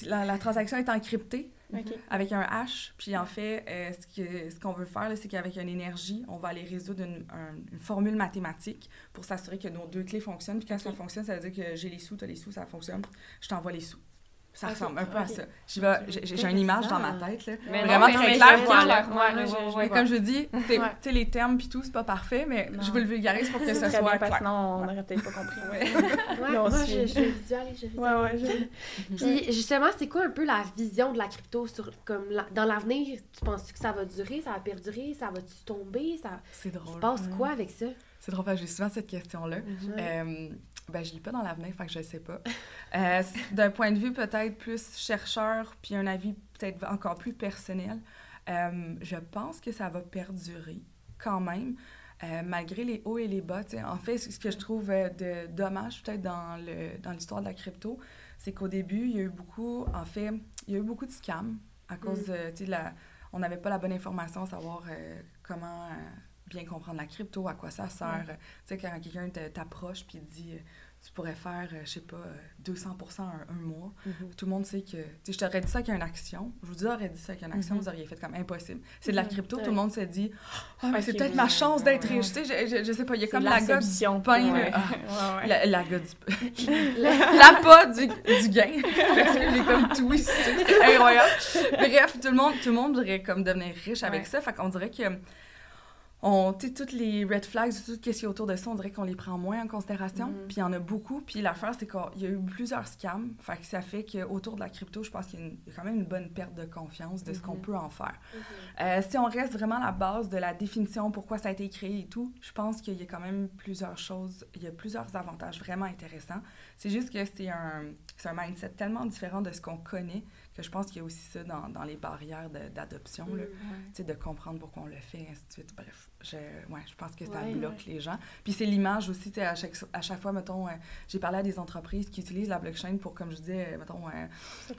la transaction est encryptée OK. avec un H. Puis en fait, euh, ce que ce qu'on veut faire, c'est qu'avec une énergie, on va aller résoudre une, un- une formule mathématique pour s'assurer que nos deux clés fonctionnent. Puis quand ça fonctionne, ça veut dire que j'ai les sous, tu as les sous, ça fonctionne. Je t'envoie les sous. Ça Ok, ressemble un peu à ça. J'ai une image dans ma tête. Là. Mais non, Vraiment mais- très mais clair. je- voilà. je- Ouais, ouais, là, je- ouais, je ouais. Et comme je dis, tu sais, les termes puis tout, c'est pas parfait, mais Non. je veux le vulgariser pour que ce soit bien, parce que clair. sinon, on n'aurait peut-être pas compris. Moi, je, visualise, Puis justement, c'est quoi un peu la vision de la crypto sur comme la- dans l'avenir Tu penses que ça va durer, ça va perdurer, ça va tu tomber, ça C'est il se drôle. passe quoi avec ça? C'est drôle, parce que j'ai souvent cette question-là. Ben, je lis pas dans l'avenir, fait que je sais pas. Euh, D'un point de vue peut-être plus chercheur, puis un avis peut-être encore plus personnel, euh, je pense que ça va perdurer quand même, euh, malgré les hauts et les bas. tu sais. En fait, ce que je trouve de dommage peut-être dans le dans l'histoire de la crypto, c'est qu'au début, il y a eu beaucoup, en fait, il y a eu beaucoup de scams à cause Mm. de, la, on n'avait pas la bonne information à savoir comment bien comprendre la crypto, à quoi ça sert. Tu sais, quand quelqu'un t'approche puis te dit, euh, tu pourrais faire, euh, je sais pas, euh, 200% un, un mois, tout le monde sait que, tu sais, je t'aurais dit ça avec une action, je vous aurais dit ça avec une action, Mhm. vous auriez fait comme impossible. C'est de la Mhm. crypto, Ouais. tout le monde se dit, ah, mais c'est peut-être ma ouais, chance ouais, d'être ouais. riche, tu sais, je, je, je sais pas, il y a comme la la du pain, là. Ah. Ouais, ouais. La, la gueule du l'appât du, du gain. J'ai comme twisté. Incroyable. Bref, tout le monde, tout le monde voudrait comme devenir riche avec Ouais. ça. Fait qu'on dirait que on, tu toutes les red flags, tout ce qui est autour de ça, on dirait qu'on les prend moins en considération. Mhm. Puis il y en a beaucoup. Puis l'affaire, c'est qu'il y a eu plusieurs scams. Fait que ça fait qu'autour de la crypto, je pense qu'il y a y quand même une bonne perte de confiance de ce qu'on Mhm. peut en faire. Euh, si on reste vraiment à la base de la définition, pourquoi ça a été créé et tout, je pense qu'il y a quand même plusieurs choses, il y a plusieurs avantages vraiment intéressants. C'est juste que c'est un, c'est un mindset tellement différent de ce qu'on connaît que je pense qu'il y a aussi ça dans, dans les barrières d'adoption. Mm. De comprendre pourquoi on le fait, ainsi de suite. Bref, je, ouais, je pense que ça Ouais, bloque les gens. Puis c'est l'image aussi, à chaque, à chaque fois, mettons, euh, j'ai parlé à des entreprises qui utilisent la blockchain pour, comme je disais, euh, mettons, euh,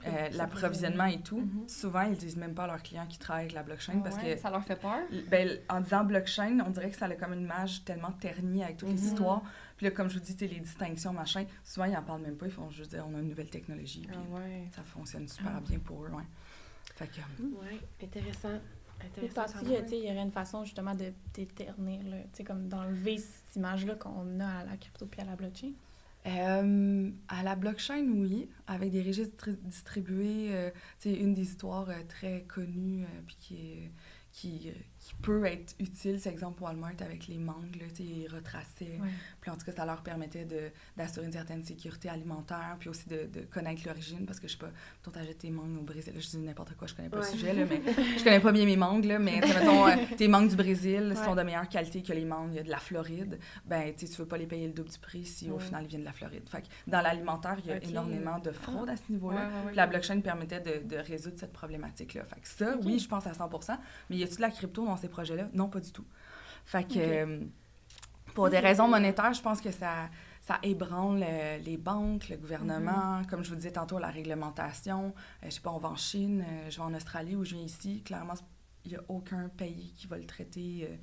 euh, l'approvisionnement et tout. Mhm. Souvent, ils disent même pas à leurs clients qui travaillent avec la blockchain parce que Ça leur fait peur? ben, en disant blockchain, on dirait que ça a comme une image tellement ternie avec toutes les Mhm. histoires. Puis là, comme je vous dis, les distinctions, machin, souvent, ils en parlent même pas. Ils font juste dire, on a une nouvelle technologie. Puis Ah ouais. ça fonctionne super Ah. bien pour eux, ouais. Fait que, Ouais, intéressant. Et Intéressant. il y aurait une façon justement de déternir, là, tu sais, comme d'enlever cette image-là qu'on a à la crypto puis à la blockchain? Euh, à la blockchain, oui, avec des registres tri- distribués. euh, une des histoires euh, très connues, euh, puis qui, est- qui, euh, qui peut être utile, c'est exemple Walmart avec les mangues, là, ils retraçaient. Puis en tout cas, ça leur permettait d'assurer une certaine sécurité alimentaire, puis aussi de, de connaître l'origine, parce que je sais pas, toi t'achètes tes mangues au Brésil, là, je dis n'importe quoi, je connais pas Ouais. le sujet, là, mais je connais pas bien mes mangues, là, mais mettons, euh, tes mangues du Brésil sont de meilleure qualité que les mangues de la Floride, ben tu veux pas les payer le double du prix si au final ils viennent de la Floride. Fait que dans l'alimentaire, il y a énormément de fraude à ce niveau-là. La blockchain permettait de, de résoudre cette problématique-là. Fait que ça, oui, je pense à 100% Mais y a-t-il de la crypto dans ces projets-là? Non, pas du tout. Fait que, euh, pour des raisons monétaires, je pense que ça, ça ébranle euh, les banques, le gouvernement, comme je vous disais tantôt, la réglementation. Euh, je sais pas, on va en Chine, je vais en Australie ou je viens ici. Clairement, il n'y a aucun pays qui va le traiter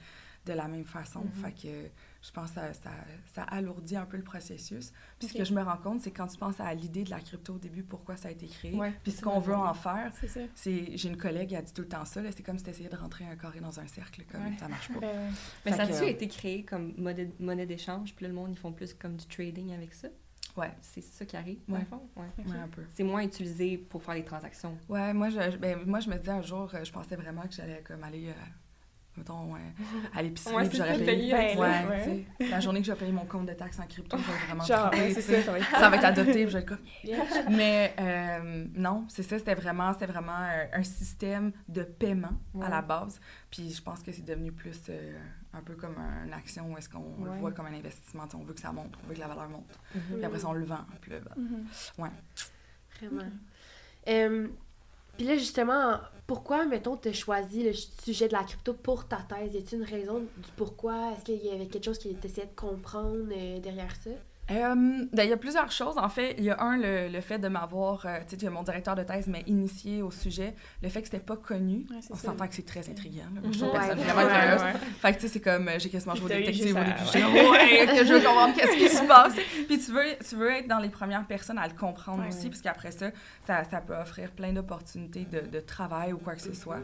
de la même façon. Mhm. Fait que je pense que ça, ça, ça alourdit un peu le processus. Puis ce que je me rends compte, c'est quand tu penses à l'idée de la crypto au début, pourquoi ça a été créé, Ouais, puis ce qu'on veut en faire, C'est j'ai une collègue qui a dit tout le temps ça, c'est comme si tu essayais de rentrer un carré dans un cercle, comme Ouais. ça marche pas. Mais Fait ça a-tu euh, été créé comme monnaie, monnaie d'échange, puis là, le monde, ils font plus comme du trading avec ça? Ouais, C'est ça qui arrive, dans Ouais. le fond? Ouais. Ok. ouais, un peu. C'est moins utilisé pour faire les transactions. Ouais, moi je, je- ben, moi je me disais un jour, euh, je pensais vraiment que j'allais comme aller, euh, mettons, euh, à l'épicerie, Ouais, puis j'aurais payé. payer, ouais, ouais. la journée que je vais payer mon compte de taxes en crypto, je vais vraiment Genre, triper, ouais, ça, ça va être ça va être adopté, puis je vais être comme... Yeah. Mais euh, non, c'est ça, c'était vraiment, c'était vraiment un, un système de paiement à la Ouais. base. Puis je pense que c'est devenu plus euh, un peu comme une action où est-ce qu'on le Ouais. voit comme un investissement. On veut que ça monte, on veut que la valeur monte. Mhm. Puis après ça, on le vend. Puis là, ben, Mhm. Vraiment. Euh, Puis là, justement, pourquoi, mettons, tu as choisi le sujet de la crypto pour ta thèse? Y a-t-il une raison du pourquoi? Est-ce qu'il y avait quelque chose qui t'essayait de comprendre euh, derrière ça? Euh, ben, il y a plusieurs choses. En fait, il y a un, le, le fait de m'avoir, euh, tu sais, mon directeur de thèse m'a initié au sujet, le fait que c'était pas connu. Ouais, c'est on s'entend que c'est très intriguant. là. Moi, Mhm. je trouve Ouais, personne vraiment, vraiment curieuse. ouais. Fait que, tu sais, c'est comme, euh, j'ai quasiment joué au détective au début. ouais. Ouais, que je veux comprendre qu'est-ce qui se passe. Puis tu veux, tu veux être dans les premières personnes à le comprendre Ouais, aussi, ouais. parce qu'après ça, ça, ça peut offrir plein d'opportunités de, de travail ou quoi que ce soit.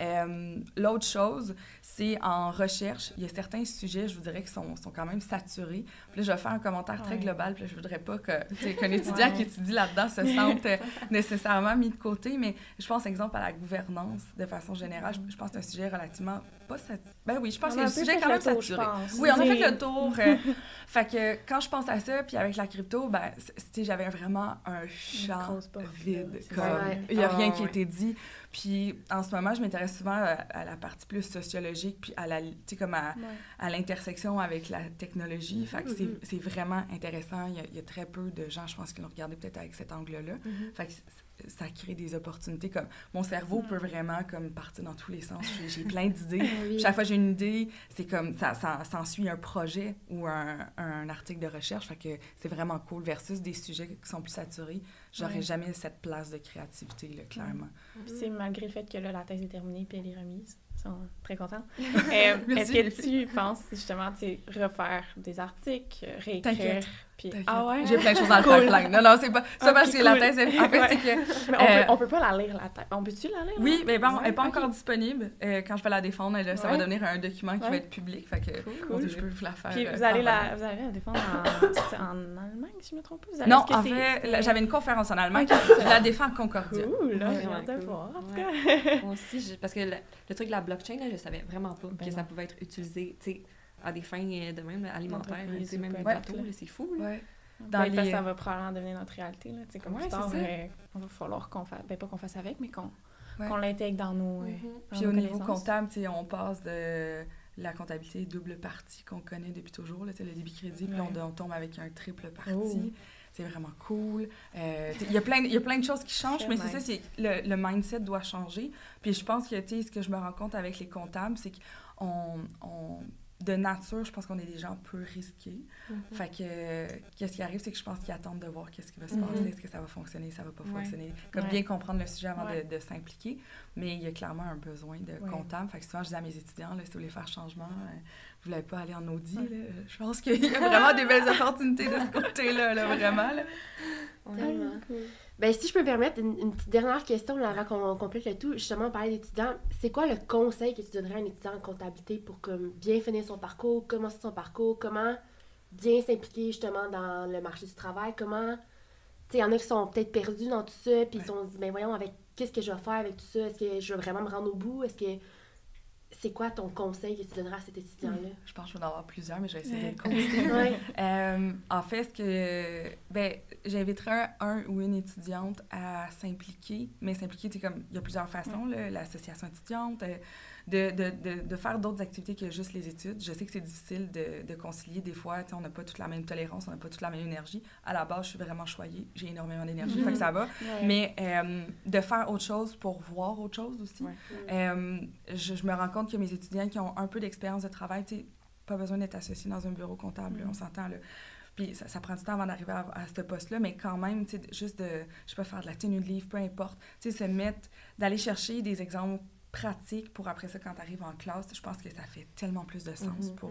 Euh, L'autre chose, c'est en recherche, il y a certains sujets, je vous dirais, qui sont, sont quand même saturés. Puis là, je vais faire un commentaire très Ouais. global, puis là, je voudrais pas qu'un étudiant Ouais. qui étudie là-dedans se sente euh, nécessairement mis de côté, mais je pense, exemple, à la gouvernance de façon générale. Je, je pense que c'est un sujet relativement pas. Ben oui, je pense On que peu sujet fait quand le même tour, saturé. Oui, on a fait le tour. euh, fait que quand je pense à ça, puis avec la crypto, ben, j'avais vraiment un champ vide. Comme, il n'y a Ah, rien qui a ouais. été dit. Puis en ce moment, je m'intéresse souvent à, à la partie plus sociologique, puis à la, comme à, Ouais. à l'intersection avec la technologie. Fait que c'est- Mhm. c'est vraiment intéressant. Il y, a, il y a très peu de gens, je pense, qui l'ont regardé peut-être avec cet angle-là. Fait que c- ça crée des opportunités comme mon cerveau peut vraiment comme partir dans tous les sens. J'ai- plein d'idées. Oui. Chaque fois que j'ai une idée, c'est comme ça, ça s'ensuit un projet ou un, un article de recherche. Fait que c'est vraiment cool versus des sujets qui sont plus saturés. J'aurais jamais cette place de créativité, là, clairement. Puis c'est malgré le fait que là, la thèse est terminée puis elle est remise. Ils sont très contents. Euh. Est-ce que tu penses justement tu sais, refaire des articles, réécrire? Puis... Ah ouais? J'ai plein de choses dans le Cool. pipeline. Non, non, c'est pas ça Ah, parce que la thèse, est- en fait, Ouais. c'est que Mais on, Euh, peut, on peut pas la lire, la thèse. On peut-tu la lire? Oui, là? mais bon, elle n'est pas encore disponible. Euh, quand je vais la défendre, elle- ça va devenir un document qui va être public. Fait que Cool. je peux vous la faire. Puis euh, vous allez, la, vous allez la défendre en, en Allemagne, si je me trompe pas? Vous allez- Non, en fait, j'avais une conférence en Allemagne. Je la défends à Concordia. Cool, là, j'ai hâte voir. En tout cas. Aussi, parce que le, truc de la blockchain, là, je savais vraiment pas Ben que ça pouvait être utilisé tu sais, à des fins euh, de même alimentaires, ou même des bateaux, c'est fou. Là. Ouais. Dans Dans parce que les- ça va probablement devenir notre réalité. Là. Tu sais, comme Ouais, plus tard, c'est ça. euh, on va falloir qu'on fasse... Ben, pas qu'on fasse avec, mais qu'on Ouais. qu'on l'intègre dans nos, dans Puis nos au niveau comptable, tu sais, on passe de la comptabilité double partie qu'on connaît depuis toujours, là, tu sais, le débit crédit, puis on, on tombe avec un triple partie. Oh. C'est vraiment cool. Euh, Il y, a plein- il y a plein de choses qui changent, mais c'est ça, nice. c'est le, le mindset doit changer. Puis je pense que, tu sais, ce que je me rends compte avec les comptables, c'est qu'on, on- de nature, je pense qu'on est des gens peu risqués. Mhm. Fait que, euh, qu'est-ce qui arrive, c'est que je pense qu'ils attendent de voir qu'est-ce qui va se Mhm. passer, est-ce que ça va fonctionner, ça va pas Ouais. fonctionner. Comme Ouais. bien comprendre le sujet avant Ouais. de, de s'impliquer. Mais il y a clairement un besoin de comptable. Fait que souvent, je dis à mes étudiants, là, si vous voulez faire changement, euh, vous voulez pas aller en audit, Ouais. là, je pense qu'il y a vraiment des belles opportunités de ce côté-là, là, vraiment. là. Tellement. Cool. Ben, si je peux me permettre une, une petite dernière question là, avant qu'on complète le tout, justement, on parlait d'étudiants. C'est quoi le conseil que tu donnerais à un étudiant en comptabilité pour comme, bien finir son parcours, commencer son parcours, comment bien s'impliquer justement dans le marché du travail, comment. Tu sais, il y en a qui sont peut-être perdus dans tout ça, puis ils se sont dit, ben voyons, avec qu'est-ce que je vais faire avec tout ça? Est-ce que je vais vraiment me rendre au bout? Est-ce que. C'est quoi ton conseil que tu donneras à cet étudiant-là? Je pense que je vais en avoir plusieurs, mais je vais essayer Ouais. concis. Ouais. Euh, en fait, ce que, ben, j'inviterais un, ou une étudiante à s'impliquer, mais s'impliquer, sais, comme, il y a plusieurs façons, là, l'association étudiante, euh, de, de, de, faire d'autres activités que juste les études. Je sais que c'est difficile de, de concilier des fois, sais, on n'a pas toute la même tolérance, on n'a pas toute la même énergie. À la base, je suis vraiment choyée, j'ai énormément d'énergie, Mhm. fait que ça va. Ouais. Mais euh, de faire autre chose pour voir autre chose aussi. Ouais. Euh, je, je me rends compte que mes étudiants qui ont un peu d'expérience de travail, tu sais, pas besoin d'être associés dans un bureau comptable, là, Mhm. on s'entend, là. Puis ça, ça prend du temps avant d'arriver à, à ce poste-là, mais quand même, tu sais, juste de, je peux faire de la tenue de livre, peu importe, tu sais, se mettre, d'aller chercher des exemples pratique pour après ça, quand tu arrives en classe, je pense que ça fait tellement plus de sens Mhm. pour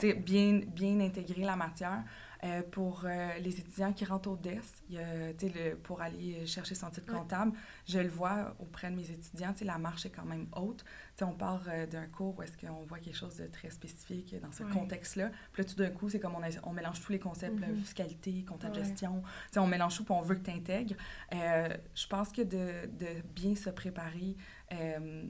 sais, bien, bien intégrer la matière. Euh, pour euh, les étudiants qui rentrent au DES, y a, le- pour aller chercher son titre Ouais. comptable, je le vois auprès de mes étudiants, la marche est quand même haute. Tu sais, on part euh, d'un cours où est-ce qu'on voit quelque chose de très spécifique dans ce Ouais. contexte-là. Puis là, tout d'un coup, c'est comme on, a- on mélange tous les concepts, là, Mhm. fiscalité, compta de Ouais. gestion. On mélange tout, puis on veut que tu intègres. je pense que de, de bien se préparer, euh,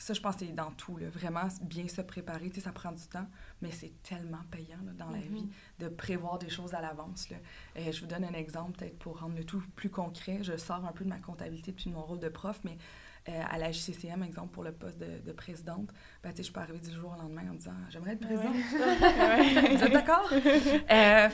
ça, je pense que c'est dans tout, là, vraiment bien se préparer. Tu sais, ça prend du temps, mais c'est tellement payant là, dans la Mhm. vie de prévoir des choses à l'avance. Euh, je vous donne un exemple, peut-être pour rendre le tout plus concret. Je sors un peu de ma comptabilité puis de mon rôle de prof, mais euh, à la JCCM, exemple, pour le poste de, de présidente, ben, tu sais, je pas arrivée du jour au lendemain en disant « J'aimerais être présidente. Ouais. Vous êtes d'accord? Euh,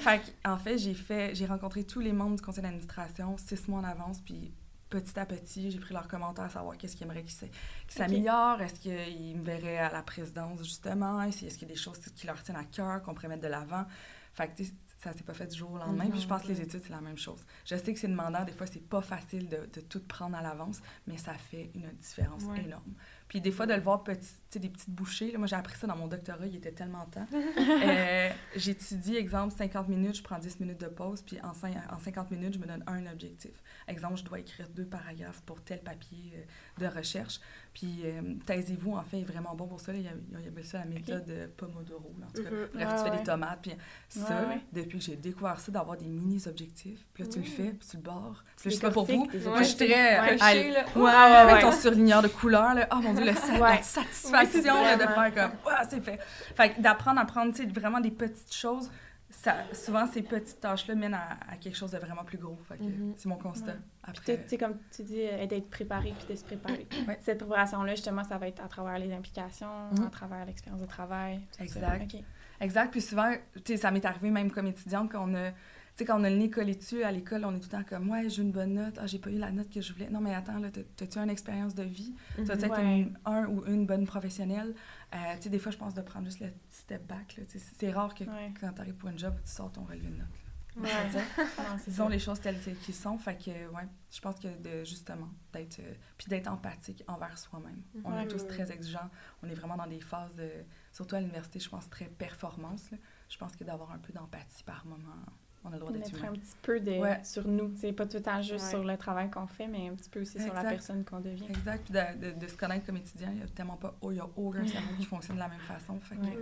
en fait, j'ai fait, j'ai rencontré tous les membres du conseil d'administration six mois en avance, puis petit à petit, j'ai pris leurs commentaires à savoir qu'est-ce qu'ils aimeraient qu'ils s'améliorent, est-ce qu'ils me verraient à la présidence, justement, est-ce qu'il y a des choses qui leur tiennent à cœur, qu'on pourrait mettre de l'avant? Fait que, ça s'est pas fait du jour au lendemain, puis je pense que les études, c'est la même chose. Je sais que c'est demandant, des fois, c'est pas facile de, de tout prendre à l'avance, mais ça fait une différence Ouais. énorme. Puis des fois, de le voir petit, tu sais, des petites bouchées, là, moi j'ai appris ça dans mon doctorat, il était tellement temps. Euh, J'étudie, exemple, 50 minutes, je prends 10 minutes de pause, puis en, en 50 minutes, je me donne un objectif. Exemple, je dois écrire deux paragraphes pour tel papier euh, de recherche. Puis euh, taisez-vous, en fait, est vraiment bon pour ça. là. Il y a, il y avait ça la méthode euh, Pomodoro. là. En tout cas, Mhm. bref, Ouais, tu fais ouais. des tomates. Puis ça, Ouais, depuis que j'ai découvert ça, d'avoir des mini-objectifs, puis là, tu le fais, puis tu le. Puis je Tu sais pas pour vous, moi, je suis très... Ouais, avec ton surligneur de couleurs, là. Oh mon Dieu, la satisfaction c'est là, de faire comme, c'est fait. Fait que d'apprendre à prendre, tu sais, vraiment des petites choses, ça, souvent, ces petites tâches-là mènent à, à quelque chose de vraiment plus gros. Mhm. c'est mon constat. Ouais. Après, Puis, tu sais, comme tu dis, euh, d'être préparé puis de se préparer. Ouais. Cette préparation-là, justement, ça va être à travers les implications, Mhm. à travers l'expérience de travail. Exact. OK. Exact. Puis souvent, tu sais, ça m'est arrivé même comme étudiante qu'on a, sais, quand on a le nez collé dessus à l'école, on est tout le temps comme, ouais, j'ai une bonne note, ah, j'ai pas eu la note que je voulais. Non, mais attends, là, t'as- t'as-tu une expérience de vie? T'as peut-être Ouais. une- un ou une bonne professionnelle? Euh, tu sais, des fois, je pense de prendre juste le petit step back. Tu C'est rare que Ouais. quand t'arrives pour une job, tu sors ton relevé de note. Ouais. Non, Disons les choses telles qu'elles sont. Fait que, ouais, je pense que de, justement, d'être, euh, puis d'être empathique envers soi-même. On est tous très exigeants. On est vraiment dans des phases de, surtout à l'université, je pense, très performance. là. Je pense que d'avoir un peu d'empathie par moment, on a le droit d'être Mettre un petit peu de, Ouais. sur nous. C'est pas tout le temps juste Ouais. sur le travail qu'on fait, mais un petit peu aussi sur la personne qu'on devient. Exact. Puis de, de- de se connaître comme étudiant, il n'y a tellement pas, oh, il n'y a aucun cerveau qui fonctionne de la même façon. Fait que, Ouais.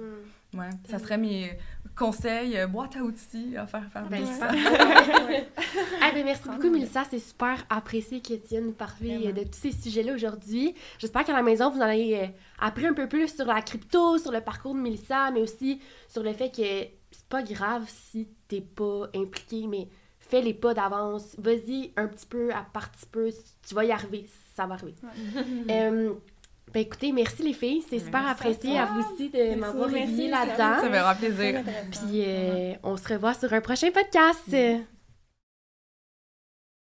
Ouais, ça serait mes conseils, euh, boîte à outils à faire faire Ben. Ouais. Eh ben, merci beaucoup, Mélissa. C'est super apprécié que tu viennes nous parler Vraiment. euh, de tous ces sujets-là aujourd'hui. J'espère qu'à la maison, vous en avez euh, appris un peu plus sur la crypto, sur le parcours de Mélissa, mais aussi sur le fait que c'est pas grave si t'es pas impliqué, mais fais les pas d'avance. Vas-y un petit peu à petit peu. Tu vas y arriver. Ça va arriver. Euh, ben écoutez, merci les filles. C'est super à apprécié à, vous aussi de m'avoir ça- là-dedans. Ça me Très plaisir. Puis euh, on se revoit sur un prochain podcast.